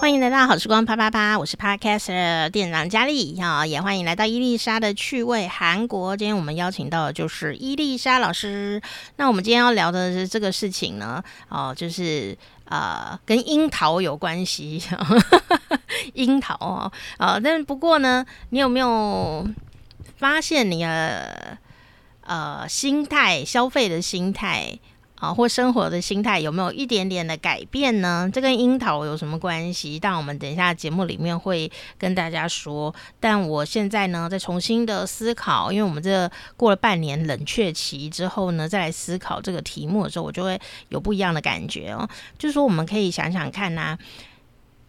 欢迎来到好时光啪啪啪，我是 Podcaster 店长佳丽啊，也欢迎来到伊丽莎的趣味韩国。今天我们邀请到的就是伊丽莎老师。那我们今天要聊的是这个事情呢，哦，就是呃，跟樱桃有关系。樱桃哦，啊，但不过呢，你有没有发现你的呃心态，消费的心态？啊，或生活的心态有没有一点点的改变呢？这跟樱桃有什么关系？但我们等一下节目里面会跟大家说。但我现在呢，在重新的思考，因为我们这过了半年冷却期之后呢，再来思考这个题目的时候，我就会有不一样的感觉哦。就是说，我们可以想想看呐、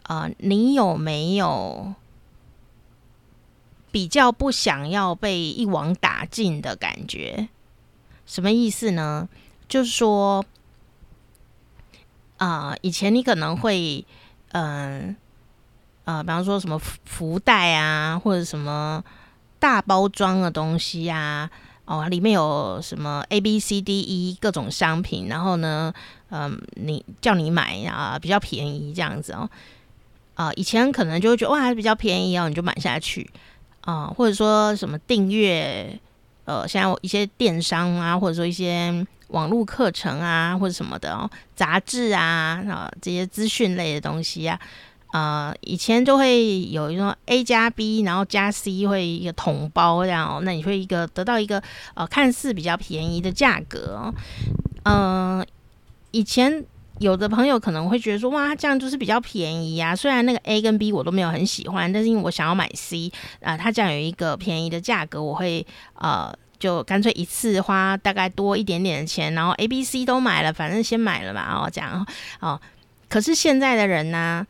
啊，你有没有比较不想要被一网打尽的感觉？什么意思呢？就是说，啊、呃，以前你可能会，嗯、呃，比方说什么福袋啊，或者什么大包装的东西啊，哦，里面有什么 A B C D E 各种商品，然后呢，嗯、你叫你买啊，比较便宜这样子哦，啊、以前可能就会觉得哇，还是比较便宜哦，你就买下去。啊、或者说什么订阅，呃，像一些电商啊，或者说一些。网络课程啊，或者什么的哦，杂志啊，啊这些资讯类的东西啊，呃，以前就会有一种 A 加 B，然后加 C 会一个统包这样哦，那你会一个得到一个呃看似比较便宜的价格哦，嗯、以前有的朋友可能会觉得说哇，这样就是比较便宜啊，虽然那个 A 跟 B 我都没有很喜欢，但是因为我想要买 C 啊、呃，它这样有一个便宜的价格，我会呃。就干脆一次花大概多一点点的钱，然后 A、B、C 都买了，反正先买了嘛，哦，这样哦。可是现在的人呢，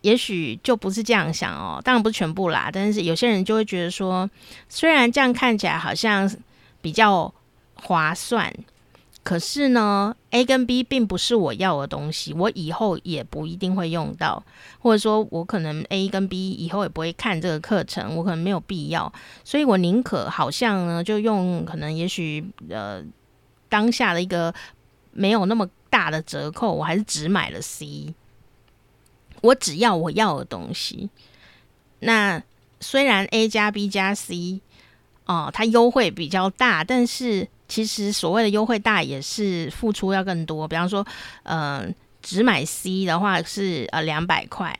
也许就不是这样想哦。当然不是全部啦，但是有些人就会觉得说，虽然这样看起来好像比较划算。可是呢，A 跟 B 并不是我要的东西，我以后也不一定会用到，或者说我可能 A 跟 B 以后也不会看这个课程，我可能没有必要，所以我宁可好像呢，就用可能也许呃当下的一个没有那么大的折扣，我还是只买了 C，我只要我要的东西。那虽然 A 加 B 加 C 哦、它优惠比较大，但是。其实所谓的优惠大也是付出要更多，比方说，呃，只买 C 的话是呃两百块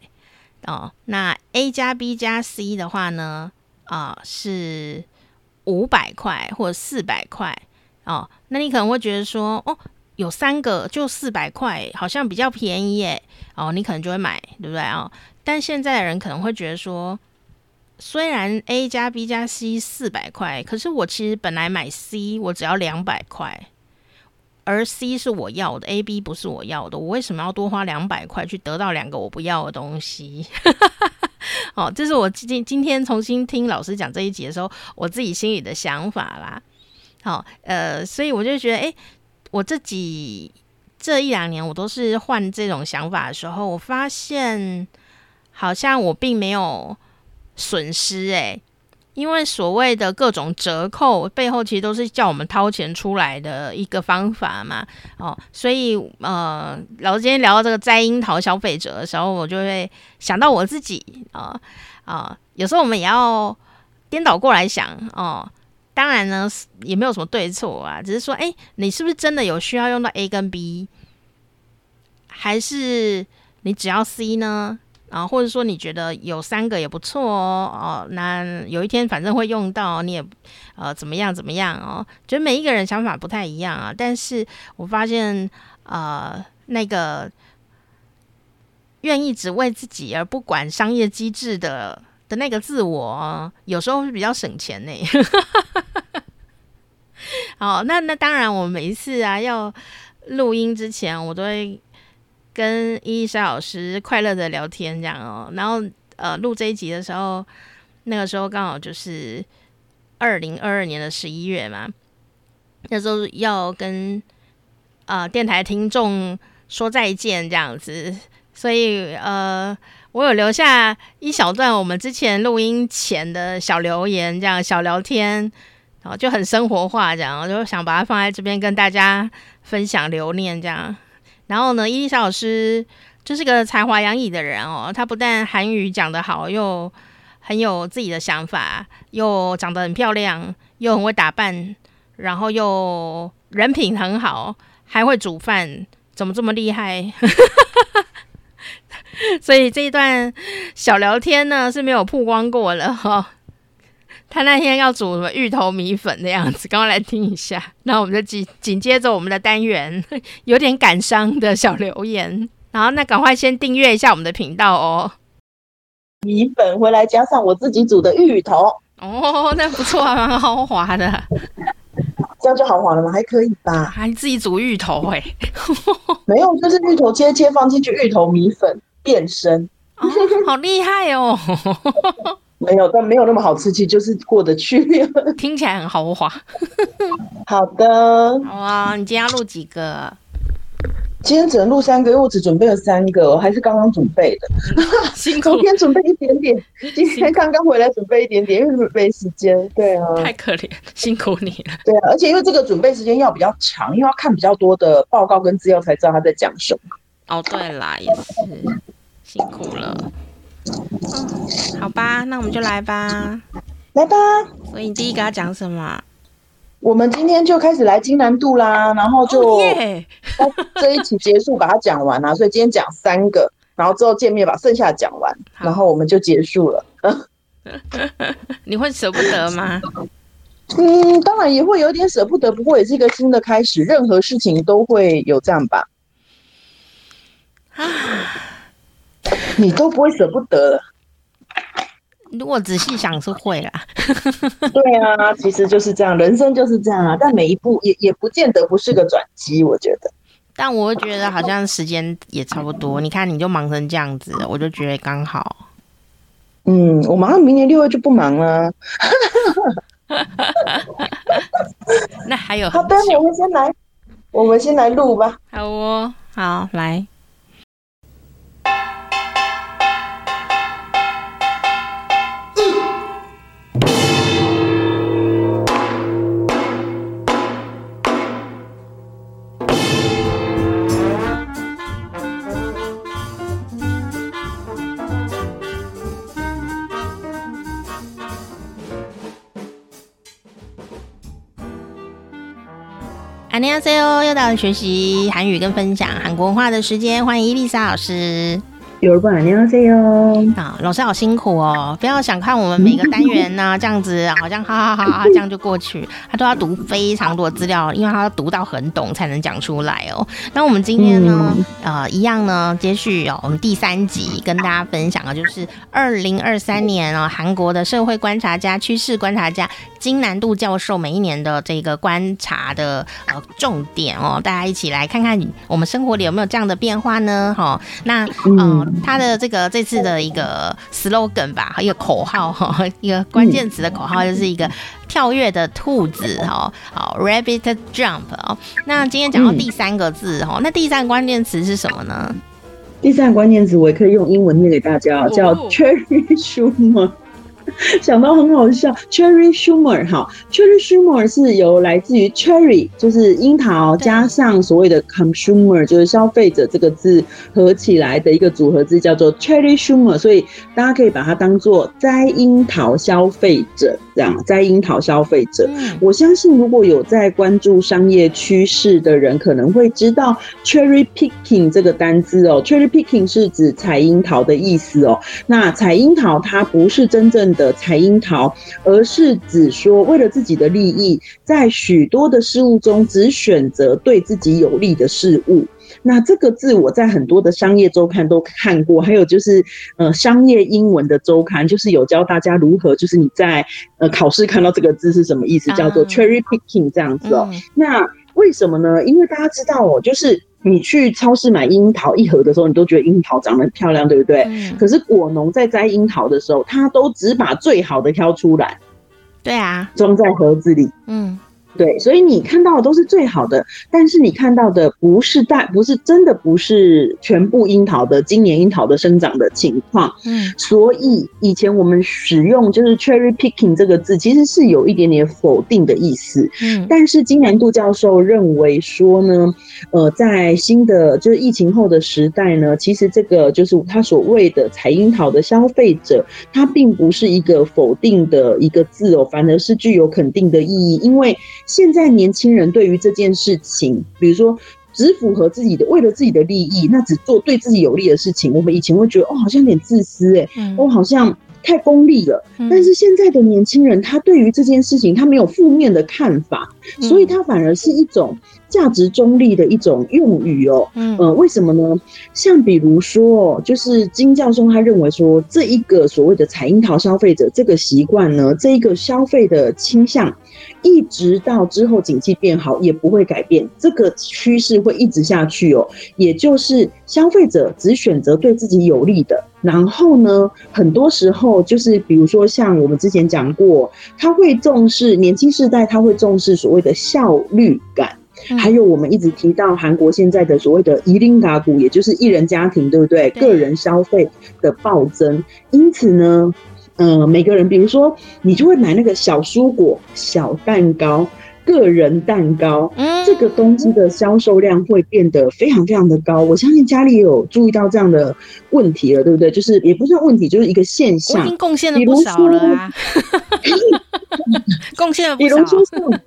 哦，那 A 加 B 加 C 的话呢，啊、是五百块或者四百块哦，那你可能会觉得说，哦，有三个就四百块，好像比较便宜耶，哦，你可能就会买，对不对哦？但现在的人可能会觉得说。虽然 A 加 B 加 C 四百块，可是我其实本来买 C 我只要两百块，而 C 是我要的，A、B 不是我要的，我为什么要多花两百块去得到两个我不要的东西？哦，这是我今今天重新听老师讲这一集的时候，我自己心里的想法啦。好，呃，所以我就觉得，诶，我自己这一两年我都是换这种想法的时候，我发现好像我并没有。损失哎，因为所谓的各种折扣背后，其实都是叫我们掏钱出来的一个方法嘛。哦，所以呃，老师今天聊到这个摘樱桃消费者的时候，我就会想到我自己啊啊，有时候我们也要颠倒过来想哦。当然呢，也没有什么对错啊，只是说，哎，你是不是真的有需要用到 A 跟 B，还是你只要 C 呢？啊，或者说你觉得有三个也不错哦，哦，那有一天反正会用到，你也呃怎么样怎么样哦？觉得每一个人想法不太一样啊，但是我发现呃那个愿意只为自己而不管商业机制的的那个自我，有时候是比较省钱呢。好，那那当然，我每一次啊要录音之前，我都会。跟伊丽莎老师快乐的聊天这样哦，然后呃录这一集的时候，那个时候刚好就是二零二二年的十一月嘛，那时候要跟啊、电台听众说再见这样子，所以呃我有留下一小段我们之前录音前的小留言，这样小聊天，然后就很生活化这样，我就想把它放在这边跟大家分享留念这样。然后呢，伊丽莎老师就是个才华洋溢的人哦。她不但韩语讲得好，又很有自己的想法，又长得很漂亮，又很会打扮，然后又人品很好，还会煮饭，怎么这么厉害？所以这一段小聊天呢是没有曝光过了哈。他那天要煮什么芋头米粉的样子，赶快来听一下。那我们就紧紧接着我们的单元，有点感伤的小留言。然后那赶快先订阅一下我们的频道哦。米粉回来加上我自己煮的芋头哦，那不错啊，蛮豪华的。这样就豪华了吗？还可以吧。还自己煮芋头哎、欸？没有，就是芋头切切放进去，芋头米粉变身，哦、好厉害哦。没有，但没有那么好吃，其实就是过得去。听起来很豪华。好的。好啊，你今天要录几个？今天只能录三个，因为我只准备了三个，我还是刚刚准备的。辛苦。昨天准备一点点，今天刚刚回来准备一点点，因为没时间。对啊。太可怜，辛苦你了。对啊，而且因为这个准备时间要比较长，因为要看比较多的报告跟资料才知道他在讲什么。哦，对啦，也是辛苦了。嗯，好吧，那我们就来吧，来吧。所以你第一个要讲什么？我们今天就开始来金南度啦，然后就 这一期结束把它讲完啦。所以今天讲三个，然后之后见面把剩下讲完，然后我们就结束了。你会舍不得吗？嗯，当然也会有点舍不得，不过也是一个新的开始，任何事情都会有这样吧。啊。你都不会舍不得了。如果仔细想是会啦。对啊，其实就是这样，人生就是这样啊。但每一步也也不见得不是个转机，我觉得。但我会觉得好像时间也差不多。你看，你就忙成这样子，我就觉得刚好。嗯，我马上明年六月就不忙了。那还有好的，我们先来，我们先来录吧。好哦，好来。 안녕하세요，又到了学习韩语跟分享韩国文化的时间，欢迎伊丽莎老师。 有人过来你要这样。哦啊老师好辛苦哦不要想看我们每个单元呢这样子好像哈哈哈哈这样就过去他都要读非常多资料因为他要读到很懂才能讲出来哦。那我们今天呢呃一样呢接续哦我们第三集跟大家分享的就是二零二三年哦韩国的社会观察家趋势观察家金南度教授每一年的这个观察的呃重点哦大家一起来看看我们生活里有没有这样的变化呢？好那嗯。他的这个这次的一个 slogan 吧，一个口号哈，一个关键词的口号就是一个跳跃的兔子哈，好 rabbit jump 哦。那今天讲到第三个字哈，那第三个关键词是什么呢？第三个关键词我也可以用英文念给大家，叫 cherry schumer。想到很好笑，Cherry Schumer 哈，Cherry Schumer 是由来自于 Cherry 就是樱桃加上所谓的 consumer 就是消费者这个字合起来的一个组合字，叫做 Cherry Schumer，所以大家可以把它当做摘樱桃消费者。这样，摘樱桃消费者。我相信如果有在关注商业趋势的人，可能会知道 Cherry picking 这个单字哦，Cherry picking 是指采樱桃的意思哦。那采樱桃它不是真正的采樱桃，而是指说为了自己的利益，在许多的事物中只选择对自己有利的事物。那这个字我在很多的商业周刊都看过，还有就是呃商业英文的周刊，就是有教大家如何，就是你在呃考试看到这个字是什么意思，叫做 cherry picking 这样子哦。那为什么呢？因为大家知道哦，就是。你去超市买樱桃一盒的时候，你都觉得樱桃长得很漂亮，对不对？嗯。可是果农在摘樱桃的时候，他都只把最好的挑出来。对啊。装在盒子里。嗯。对，所以你看到的都是最好的，但是你看到的不是大，不是真的不是全部樱桃的今年樱桃的生长的情况。嗯，所以以前我们使用就是 cherry picking 这个字，其实是有一点点否定的意思。嗯，但是金南度教授认为说呢，呃，在新的就是疫情后的时代呢，其实这个就是他所谓的采樱桃的消费者，他并不是一个否定的一个字哦，反而是具有肯定的意义，因为。现在年轻人对于这件事情，比如说只符合自己的，为了自己的利益，那只做对自己有利的事情。我们以前会觉得，哦，好像有点自私，哎，哦，好像太功利了。但是现在的年轻人，他对于这件事情，他没有负面的看法，所以他反而是一种价值中立的一种用语哦。嗯，呃，为什么呢？像比如说，就是金教授他认为说，这一个所谓的采樱桃消费者这个习惯呢，这一个消费的倾向。一直到之后景气变好也不会改变，这个趋势会一直下去哦。也就是消费者只选择对自己有利的，然后呢，很多时候就是比如说像我们之前讲过，他会重视年轻世代，他会重视所谓的效率感，还有我们一直提到韩国现在的所谓的“一零嘎股”，也就是一人家庭，对不对？个人消费的暴增，因此呢。嗯，每个人，比如说，你就会买那个小蔬果、小蛋糕、个人蛋糕，嗯，这个东西的销售量会变得非常非常的高。我相信家里也有注意到这样的问题了，对不对？就是也不算问题，就是一个现象。我已经贡献了不少了啊，贡献了不少。比如说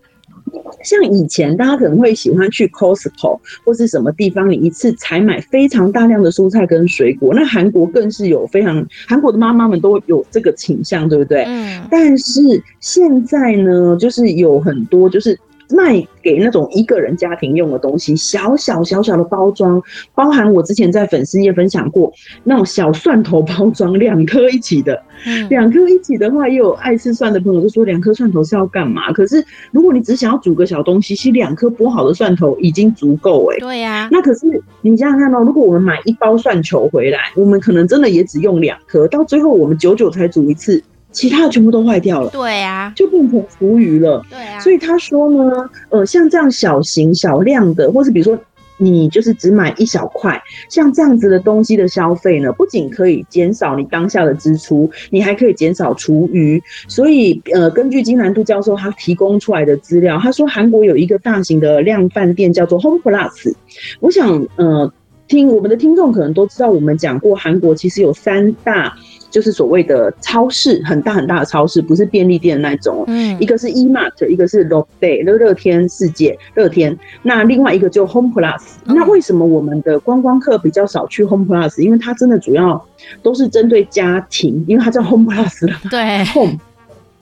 像以前，大家可能会喜欢去 Costco 或是什么地方，你一次采买非常大量的蔬菜跟水果。那韩国更是有非常，韩国的妈妈们都有这个倾向，对不对？嗯。但是现在呢，就是有很多就是。卖给那种一个人家庭用的东西，小小小小的包装，包含我之前在粉丝页分享过那种小蒜头包装，两颗一起的，两颗一起的话，也有爱吃蒜的朋友就说两颗蒜头是要干嘛？可是如果你只想要煮个小东西，其实两颗剥好的蒜头已经足够哎。对呀，那可是你想想看哦，如果我们买一包蒜球回来，我们可能真的也只用两颗，到最后我们久久才煮一次。其他的全部都坏掉了，对呀，就变成厨余了，对啊。所以他说呢，呃，像这样小型小量的，或是比如说你就是只买一小块，像这样子的东西的消费呢，不仅可以减少你当下的支出，你还可以减少厨余。所以，呃，根据金南度教授他提供出来的资料，他说韩国有一个大型的量贩店叫做 Home Plus。我想，呃，听我们的听众可能都知道，我们讲过韩国其实有三大。就是所谓的超市，很大很大的超市，不是便利店的那种。嗯，一个是 E-Mart，一个是 Lotte，乐乐天世界，乐天。那另外一个就 Home Plus。那为什么我们的观光客比较少去 Home Plus？因为它真的主要都是针对家庭，因为它叫 Home Plus 了。对，Home。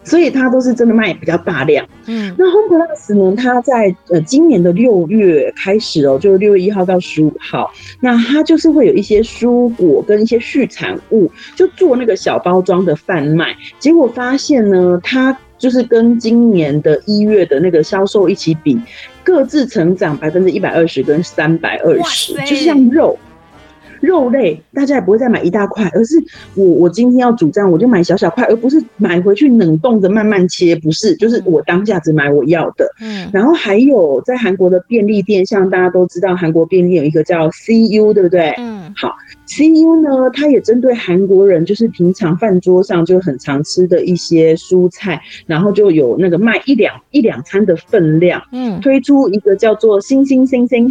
所以它都是真的卖比较大量。嗯，那 Home Plus 呢？它在呃今年的六月开始哦，就是六月一号到十五号，那它就是会有一些蔬果跟一些畜产物，就做那个小包装的贩卖。结果发现呢，它就是跟今年的一月的那个销售一起比，各自成长百分之一百二十跟三百二十，就是像肉。肉类大家也不会再买一大块，而是我我今天要煮这样，我就买小小块，而不是买回去冷冻着慢慢切，不是，就是我当下只买我要的。嗯，然后还有在韩国的便利店，像大家都知道，韩国便利店有一个叫 CU，对不对？嗯，好。CU 呢，它也针对韩国人，就是平常饭桌上就很常吃的一些蔬菜，然后就有那个卖一两一两餐的分量，嗯，推出一个叫做“星星星星”，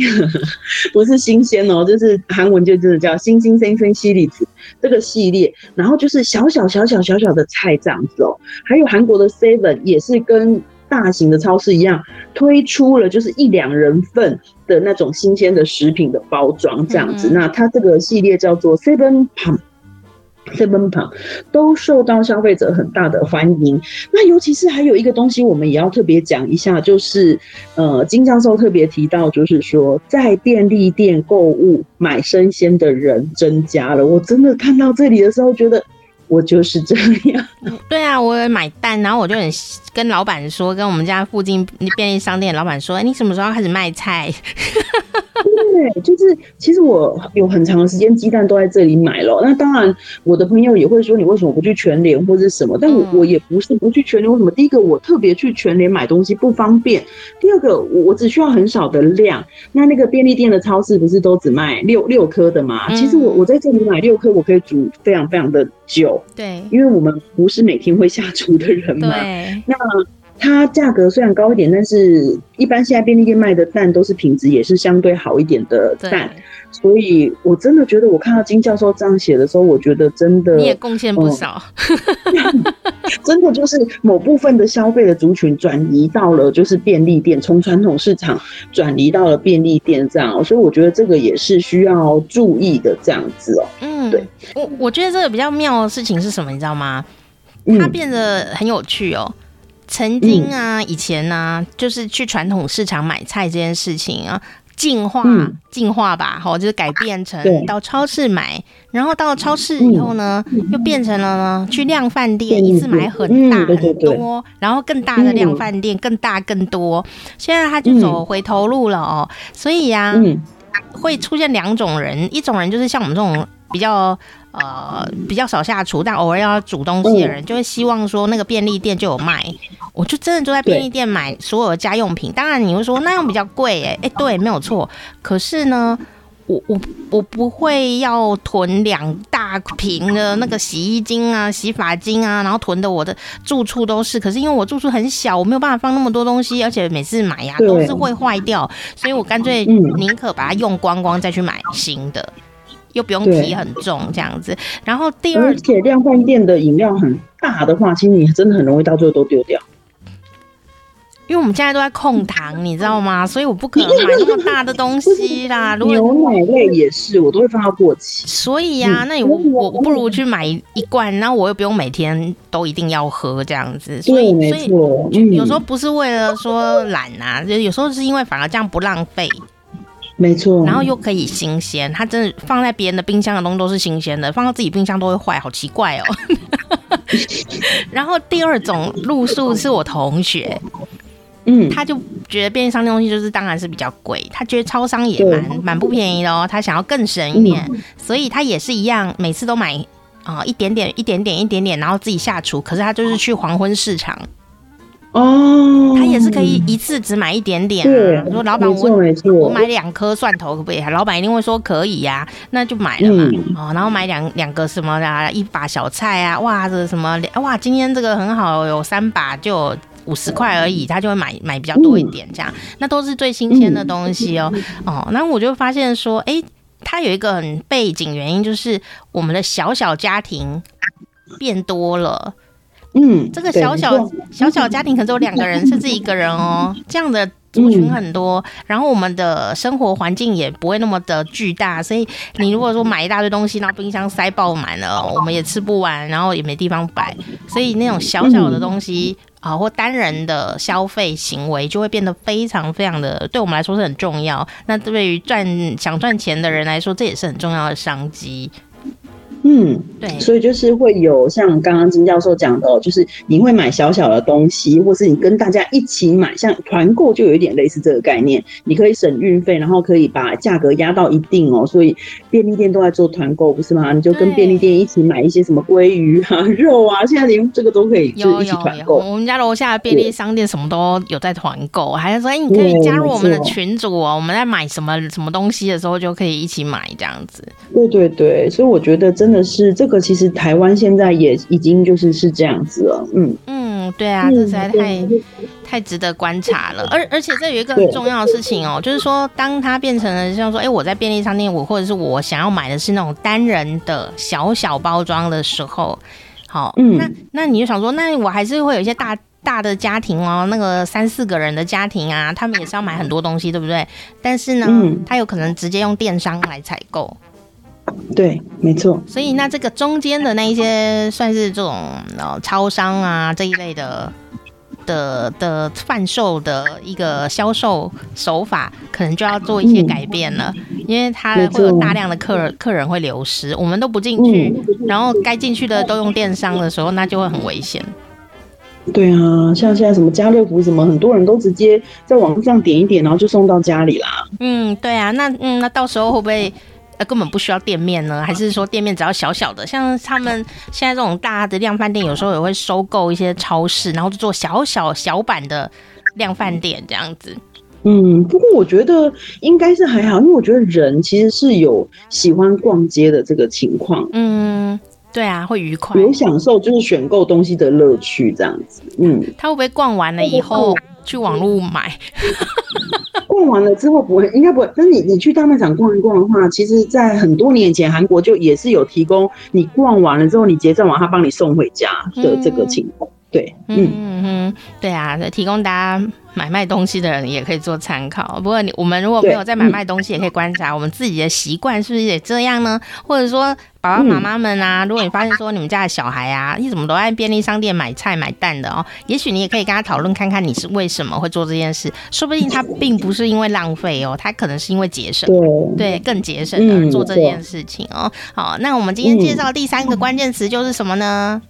不是新鲜哦，就是韩文就真的叫“星星星星”西里子这个系列，然后就是小小小小小小的菜这样子哦，还有韩国的 Seven 也是跟。大型的超市一样推出了，就是一两人份的那种新鲜的食品的包装这样子。嗯嗯，那它这个系列叫做 Seven 在奔跑都受到消费者很大的欢迎。那尤其是还有一个东西，我们也要特别讲一下，就是呃，金教授特别提到，就是说在便利店购物买生鲜的人增加了。我真的看到这里的时候，觉得。我就是这样。对啊，我也买蛋，然后我就很跟老板说，跟我们家附近便利商店老板说，哎，你什么时候开始卖菜？对，就是其实我有很长的时间鸡蛋都在这里买了。那当然，我的朋友也会说，你为什么不去全联或者什么？但我我也不是不去全联，为什么？第一个，我特别去全联买东西不方便；第二个，我我只需要很少的量。那那个便利店的超市不是都只卖六六颗的吗？其实我我在这里买六颗，我可以煮非常非常的久。对，因为我们不是每天会下厨的人嘛。对，那。它价格虽然高一点，但是一般现在便利店卖的蛋都是品质也是相对好一点的蛋，所以我真的觉得我看到金教授这样写的时候，我觉得真的你也贡献不少，嗯、真的就是某部分的消费的族群转移到了就是便利店，从传统市场转移到了便利店这样，所以我觉得这个也是需要注意的这样子哦。嗯，对，我我觉得这个比较妙的事情是什么，你知道吗？它变得很有趣哦。曾经啊，以前呢、啊，就是去传统市场买菜这件事情啊，进化进化吧，好，就是改变成到超市买，然后到超市以后呢，又变成了呢去量贩店一次买很大很多，然后更大的量贩店更大更多，现在他就走回头路了哦，所以呀，会出现两种人，一种人就是像我们这种比较。呃，比较少下厨，但偶尔要煮东西的人，就会希望说那个便利店就有卖。我就真的就在便利店买所有的家用品。当然你会说那样比较贵，哎，哎，对，没有错。可是呢，我我我不会要囤两大瓶的那个洗衣精啊、洗发精啊，然后囤的我的住处都是。可是因为我住处很小，我没有办法放那么多东西，而且每次买呀都是会坏掉，所以我干脆宁可把它用光光再去买新的。又不用提很重这样子，然后第二，而且量贩店的饮料很大的话，其实你真的很容易到最后都丢掉。因为我们现在都在控糖，你知道吗？所以我不可能买那么大的东西啦。如果牛奶类也是，我都会放到过期。所以呀、啊，那你我我不如去买一罐，然后我又不用每天都一定要喝这样子。所以，所以有时候不是为了说懒啊，就有时候是因为反而这样不浪费。没错，然后又可以新鲜，它真的放在别人的冰箱的东西都是新鲜的，放到自己冰箱都会坏，好奇怪哦。然后第二种路数是我同学，嗯，他就觉得便利商店东西就是当然是比较贵，他觉得超商也蛮蛮不便宜的哦，他想要更省一点，嗯、所以他也是一样，每次都买啊、呃、一点点一点点一点点，然后自己下厨，可是他就是去黄昏市场。哦，他也是可以一次只买一点点啊。说老板，我我买两颗蒜头可不可以？老板一定会说可以呀，那就买了嘛。哦，然后买两两个什么的，一把小菜啊，哇，这什么哇，今天这个很好，有三把就五十块而已，他就会买买比较多一点，这样，那都是最新鲜的东西哦。哦，那我就发现说，哎，它有一个很背景原因，就是我们的小小家庭变多了。嗯，这个小小小小家庭可能只有两个人，甚至一个人哦，这样的族群很多。然后我们的生活环境也不会那么的巨大，所以你如果说买一大堆东西，然后冰箱塞爆满了，我们也吃不完，然后也没地方摆。所以那种小小的东西啊，或单人的消费行为，就会变得非常非常的，对我们来说是很重要。那对于赚想赚钱的人来说，这也是很重要的商机。嗯，对，所以就是会有像刚刚金教授讲的哦，就是你会买小小的东西，或是你跟大家一起买，像团购就有一点类似这个概念，你可以省运费，然后可以把价格压到一定哦。所以便利店都在做团购，不是吗？你就跟便利店一起买一些什么鲑鱼啊、肉啊，现在连这个都可以就一起团购。我们家楼下的便利商店什么都有在团购，还是说，哎，你可以加入我们的群组哦，我们在买什么什么东西的时候就可以一起买这样子。对对对，所以我觉得真的。是这个，其实台湾现在也已经就是是这样子了，嗯嗯，对啊，这实在太太值得观察了。而而且这有一个很重要的事情哦，就是说，当它变成了像说，哎，我在便利商店，我或者是我想要买的是那种单人的小小包装的时候，好，嗯，那那你就想说，那我还是会有一些大大的家庭哦，那个三四个人的家庭啊，他们也是要买很多东西，对不对？但是呢，他有可能直接用电商来采购。对，没错。所以那这个中间的那一些，算是这种呃超商啊这一类的的的贩售的一个销售手法，可能就要做一些改变了，嗯、因为它会有大量的客人客人会流失，我们都不进去，嗯、然后该进去的都用电商的时候，那就会很危险。对啊，像现在什么家乐福什么，很多人都直接在网上点一点，然后就送到家里啦。嗯，对啊，那嗯，那到时候会不会呃根本不需要店面呢？还是说店面只要小小的？像他们现在这种大的量贩店，有时候也会收购一些超市，然后就做小小小版的量贩店这样子。嗯，不过我觉得应该是还好，因为我觉得人其实是有喜欢逛街的这个情况。嗯。对啊，会愉快，有享受就是选购东西的乐趣这样子。嗯，他会不会逛完了以后去网络买？逛完了之后不会，应该不会。但是你你去大卖场逛一逛的话，其实，在很多年前，韩国就也是有提供你逛完了之后，你结账完，他帮你送回家的这个情况。嗯对，嗯嗯嗯，对啊，提供大家买卖东西的人也可以做参考。不过你我们如果没有在买卖东西，也可以观察我们自己的习惯是不是也这样呢？或者说爸爸妈妈们啊，如果你发现说你们家的小孩啊，你怎么都在便利商店买菜买蛋的哦，也许你也可以跟他讨论看看你是为什么会做这件事。说不定他并不是因为浪费哦，他可能是因为节省，对，更节省而做这件事情哦。好，那我们今天介绍第三个关键词就是什么呢？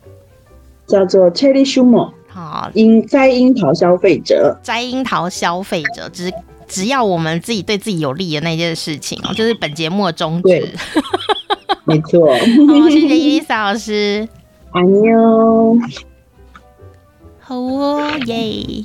叫做 Cherry Schumer，好，樱摘樱桃消费者，摘樱桃消费者，只只要我们自己对自己有利的那件事情哦，就是本节目的宗旨。没错。好，谢谢伊丽莎老师。安妞。好哦耶。